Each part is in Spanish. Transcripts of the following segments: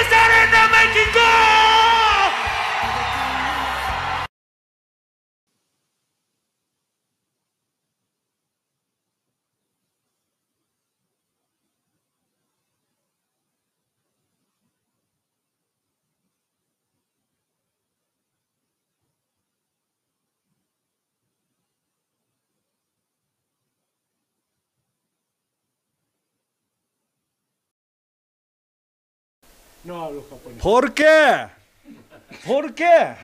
is that it? No hablo japonés. ¿Por qué? ¿Por qué?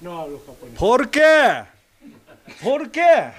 No hablo japonés. ¿Por qué? ¿Por qué?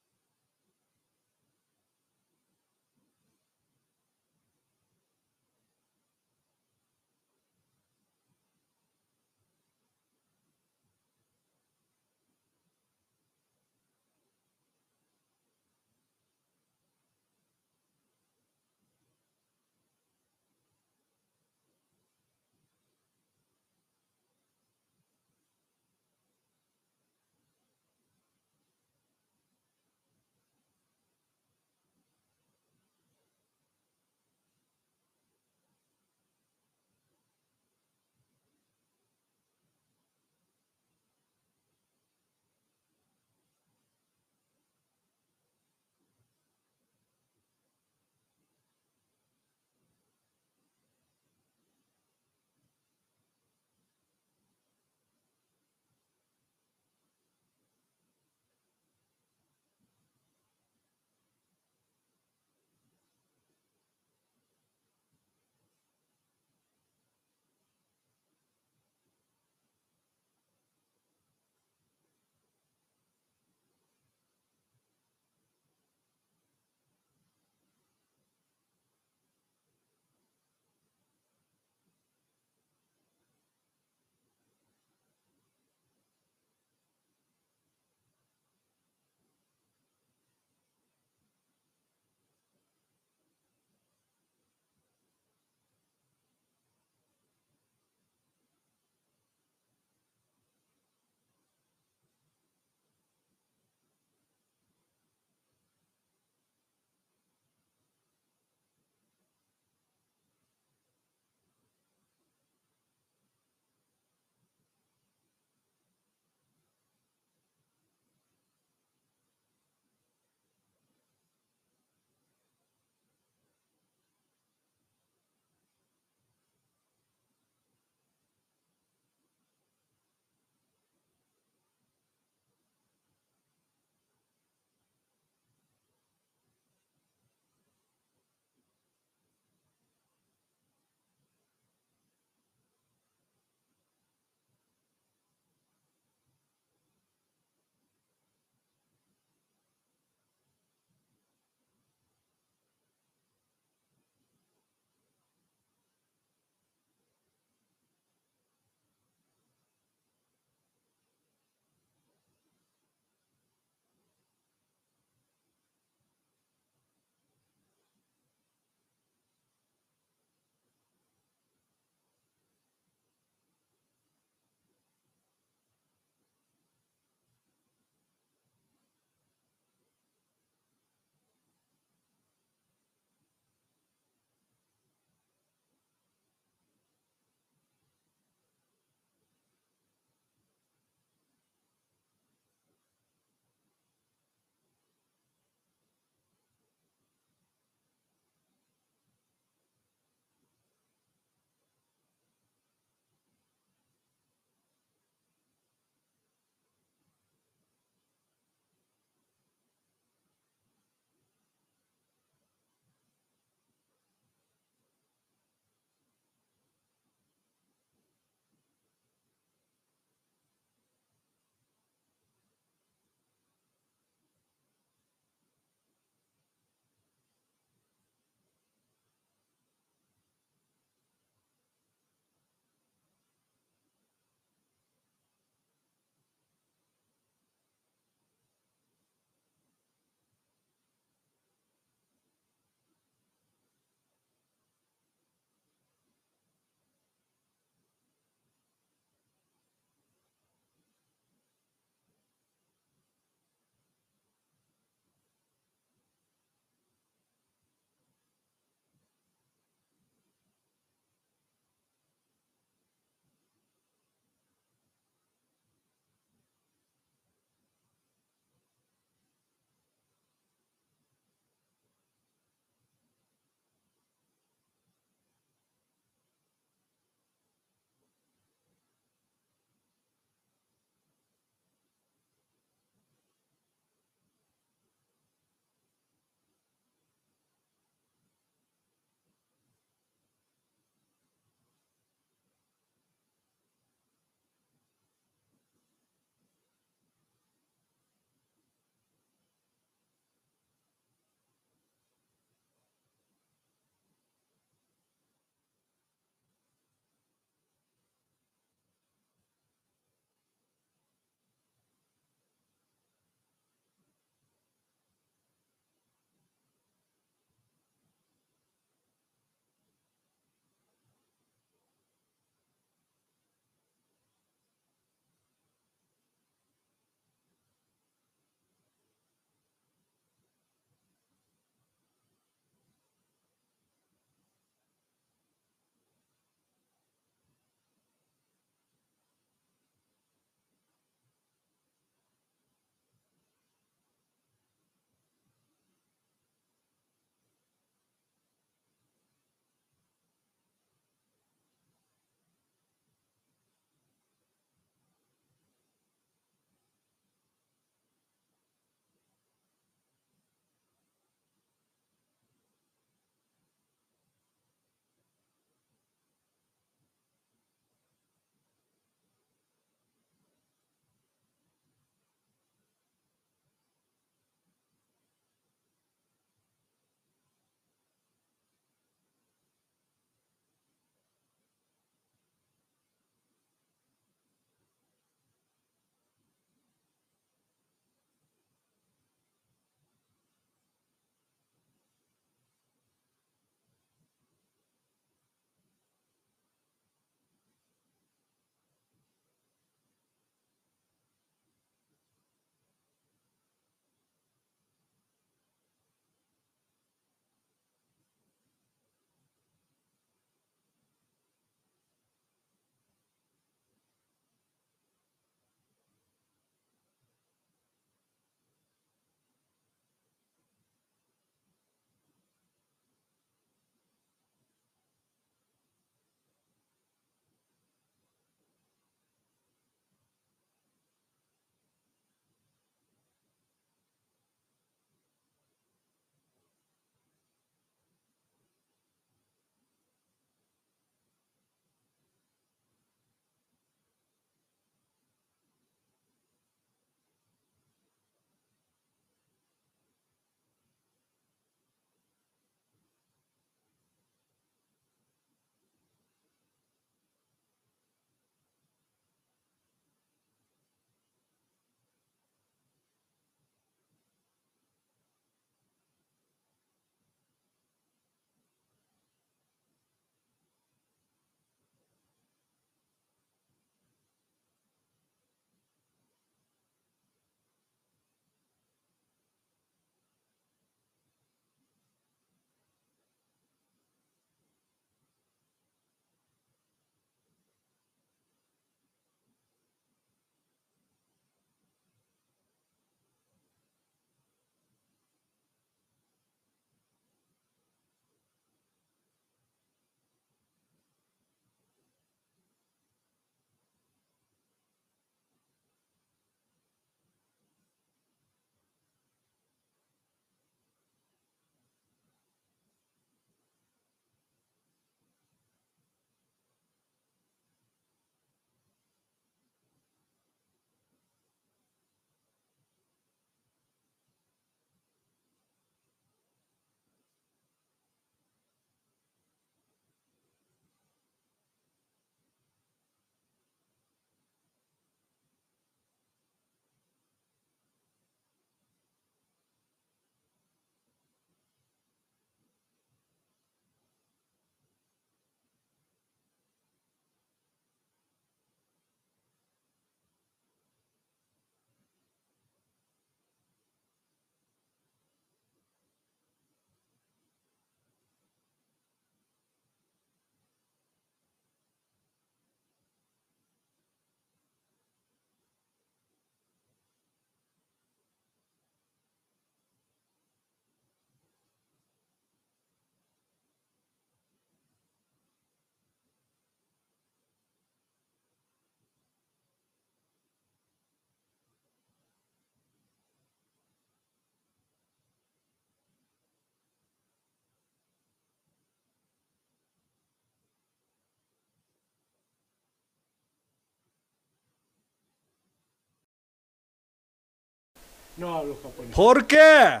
No hablo japonés. ¿Por qué?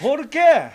¿Por qué?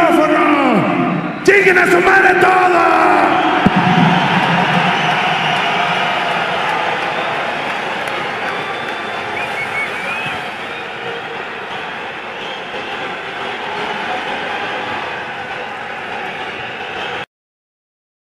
micrófono. A su madre!